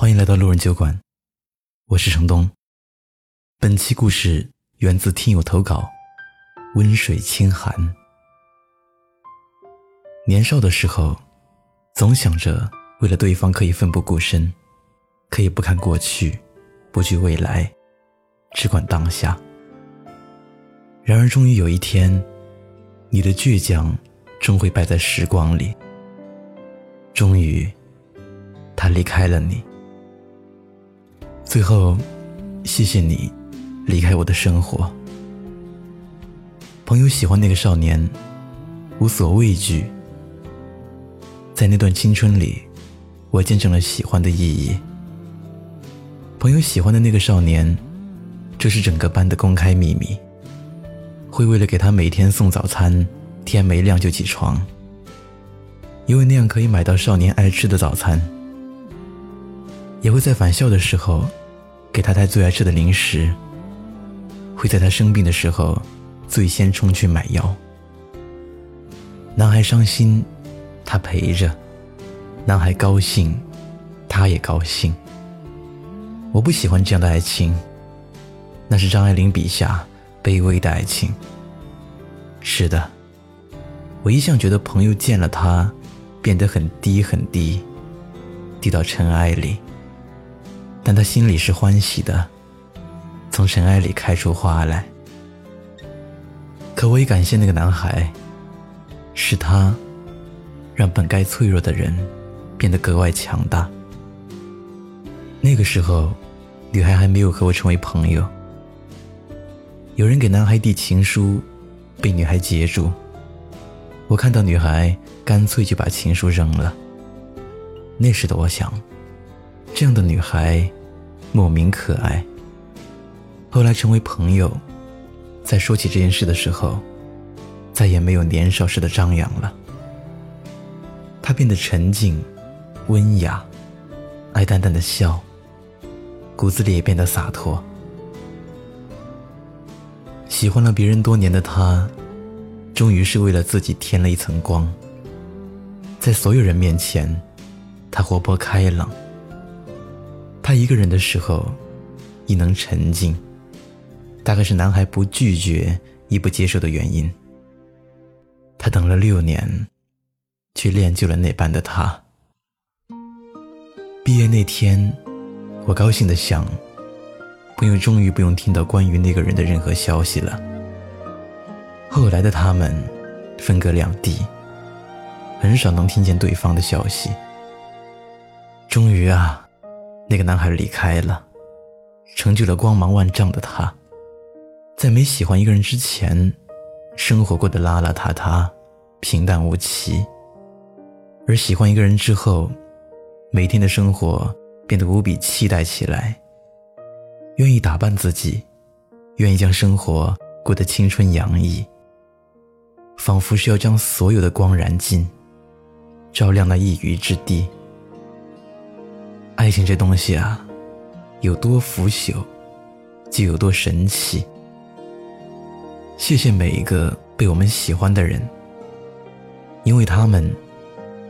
欢迎来到路人酒馆，我是程东。本期故事源自听友投稿，温水清寒。年少的时候，总想着为了对方可以奋不顾身，可以不看过去，不惧未来，只管当下。然而，终于有一天，你的倔强终会败在时光里。终于，他离开了你。最后，谢谢你离开我的生活。朋友喜欢那个少年，无所畏惧。在那段青春里，我见证了喜欢的意义。朋友喜欢的那个少年，这是整个班的公开秘密。会为了给他每天送早餐，天没亮就起床，因为那样可以买到少年爱吃的早餐。也会在返校的时候，给他带最爱吃的零食。会在他生病的时候，最先冲去买药。男孩伤心，他陪着；男孩高兴，他也高兴。我不喜欢这样的爱情，那是张爱玲笔下卑微的爱情。是的，我一向觉得朋友见了他，变得很低很低，低到尘埃里。但他心里是欢喜的，从尘埃里开出花来。可我也感谢那个男孩，是他，让本该脆弱的人变得格外强大。那个时候，女孩还没有和我成为朋友。有人给男孩递情书，被女孩截住。我看到女孩，干脆就把情书扔了。那时的我想，这样的女孩。莫名可爱。后来成为朋友，在说起这件事的时候，再也没有年少时的张扬了。他变得沉静、温雅，爱淡淡的笑，骨子里也变得洒脱。喜欢了别人多年的他，终于是为了自己添了一层光。在所有人面前，他活泼开朗。他一个人的时候，亦能沉静，大概是男孩不拒绝亦不接受的原因。他等了六年，却练就了那般的他。毕业那天，我高兴的想，朋友终于不用听到关于那个人的任何消息了。后来的他们，分隔两地，很少能听见对方的消息。终于啊！那个男孩离开了，成就了光芒万丈的他。在没喜欢一个人之前，生活过得邋邋遢遢、平淡无奇；而喜欢一个人之后，每天的生活变得无比期待起来，愿意打扮自己，愿意将生活过得青春洋溢，仿佛是要将所有的光燃尽，照亮那一隅之地。爱情这东西啊，有多腐朽，就有多神奇。谢谢每一个被我们喜欢的人，因为他们，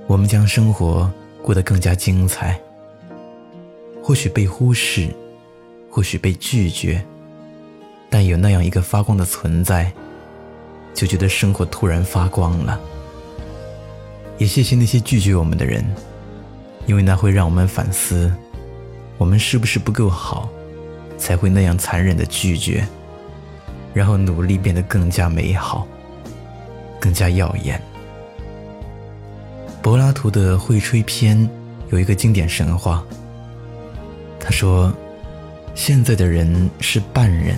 我们将生活过得更加精彩。或许被忽视，或许被拒绝，但有那样一个发光的存在，就觉得生活突然发光了。也谢谢那些拒绝我们的人。因为那会让我们反思，我们是不是不够好，才会那样残忍的拒绝，然后努力变得更加美好，更加耀眼。柏拉图的《会吹篇》有一个经典神话，他说：“现在的人是半人，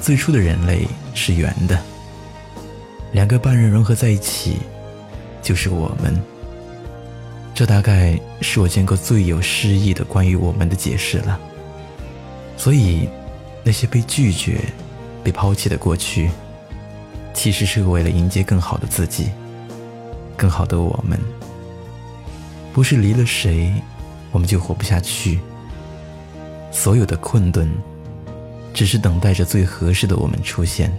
最初的人类是圆的，两个半人融合在一起，就是我们。”这大概是我见过最有诗意的关于我们的解释了。所以，那些被拒绝、被抛弃的过去，其实是为了迎接更好的自己，更好的我们。不是离了谁，我们就活不下去。所有的困顿，只是等待着最合适的我们出现。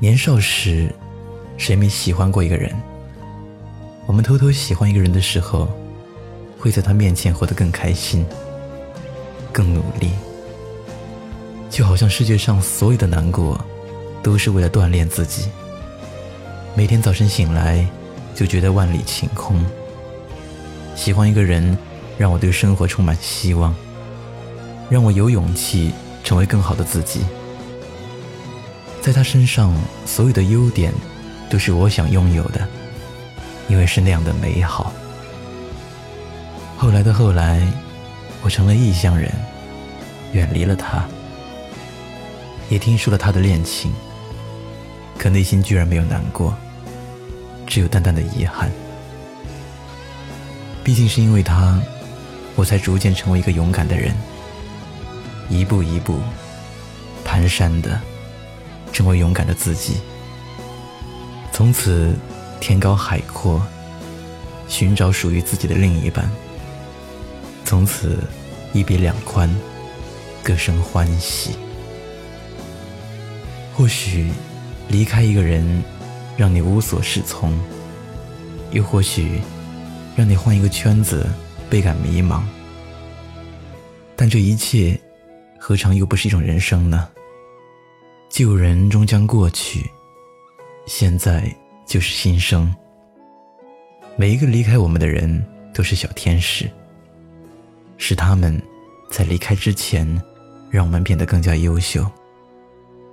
年少时，谁没喜欢过一个人？我们偷偷喜欢一个人的时候，会在他面前活得更开心、更努力，就好像世界上所有的难过，都是为了锻炼自己。每天早晨醒来，就觉得万里晴空。喜欢一个人，让我对生活充满希望，让我有勇气成为更好的自己。在他身上，所有的优点都是我想拥有的，因为是那样的美好。后来的后来，我成了异乡人，远离了他，也听说了他的恋情，可内心居然没有难过，只有淡淡的遗憾。毕竟是因为他，我才逐渐成为一个勇敢的人，一步一步蹒跚的成为勇敢的自己。从此天高海阔，寻找属于自己的另一半。从此一别两宽，各生欢喜。或许离开一个人，让你无所适从；又或许。让你换一个圈子，倍感迷茫。但这一切，何尝又不是一种人生呢？旧人终将过去，现在就是新生。每一个离开我们的人，都是小天使。是他们，在离开之前，让我们变得更加优秀，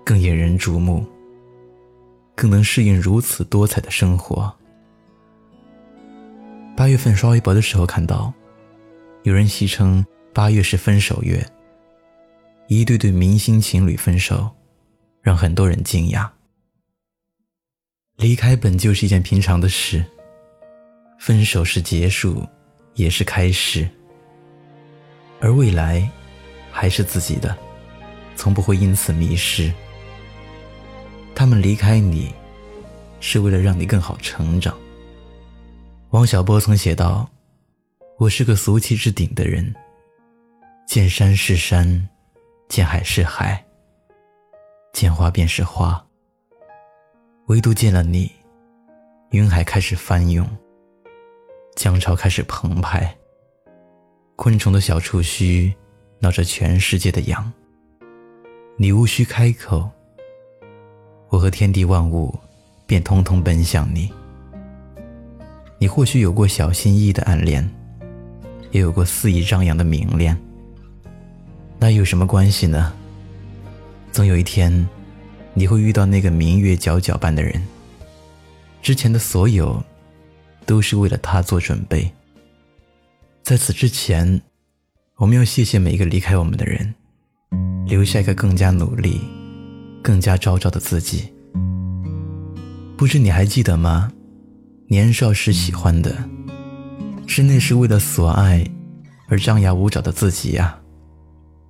更引人注目，更能适应如此多彩的生活。八月份刷微博的时候看到，有人戏称八月是分手月。一对对明星情侣分手，让很多人惊讶。离开本就是一件平常的事，分手是结束，也是开始。而未来，还是自己的，从不会因此迷失。他们离开你，是为了让你更好成长。王小波曾写道：“我是个俗气至顶的人，见山是山，见海是海，见花便是花。唯独见了你，云海开始翻涌，江潮开始澎湃，昆虫的小触须闹着全世界的痒。你无需开口，我和天地万物便通通奔向你。”你或许有过小心翼翼的暗恋，也有过肆意张扬的明恋。那有什么关系呢？总有一天，你会遇到那个明月皎皎般的人。之前的所有，都是为了他做准备。在此之前，我们要谢谢每一个离开我们的人，留下一个更加努力、更加昭昭的自己。不知你还记得吗？年少时喜欢的，是那时为了所爱而张牙舞爪的自己呀，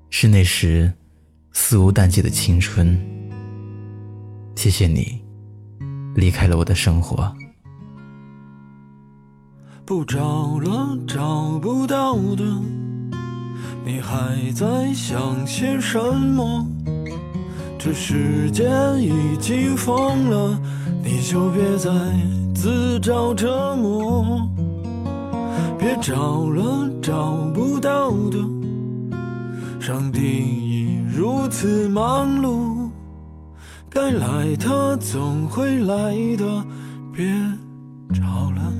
是那时肆无淡忌的青春。谢谢你，离开了我的生活。不找了，找不到的，你还在想些什么？这世界已经疯了，你就别再。自找折磨，别找了找不到的。上帝已如此忙碌，该来他总会来的，别找了。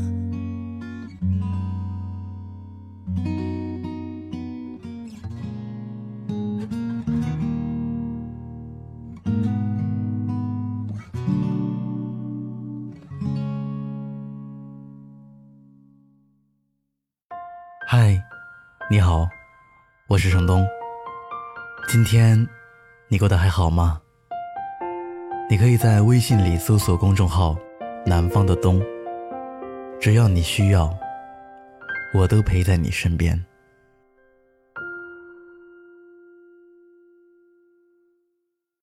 嗨，你好，我是程东。今天你过得还好吗？你可以在微信里搜索公众号“南方的冬”，只要你需要，我都陪在你身边。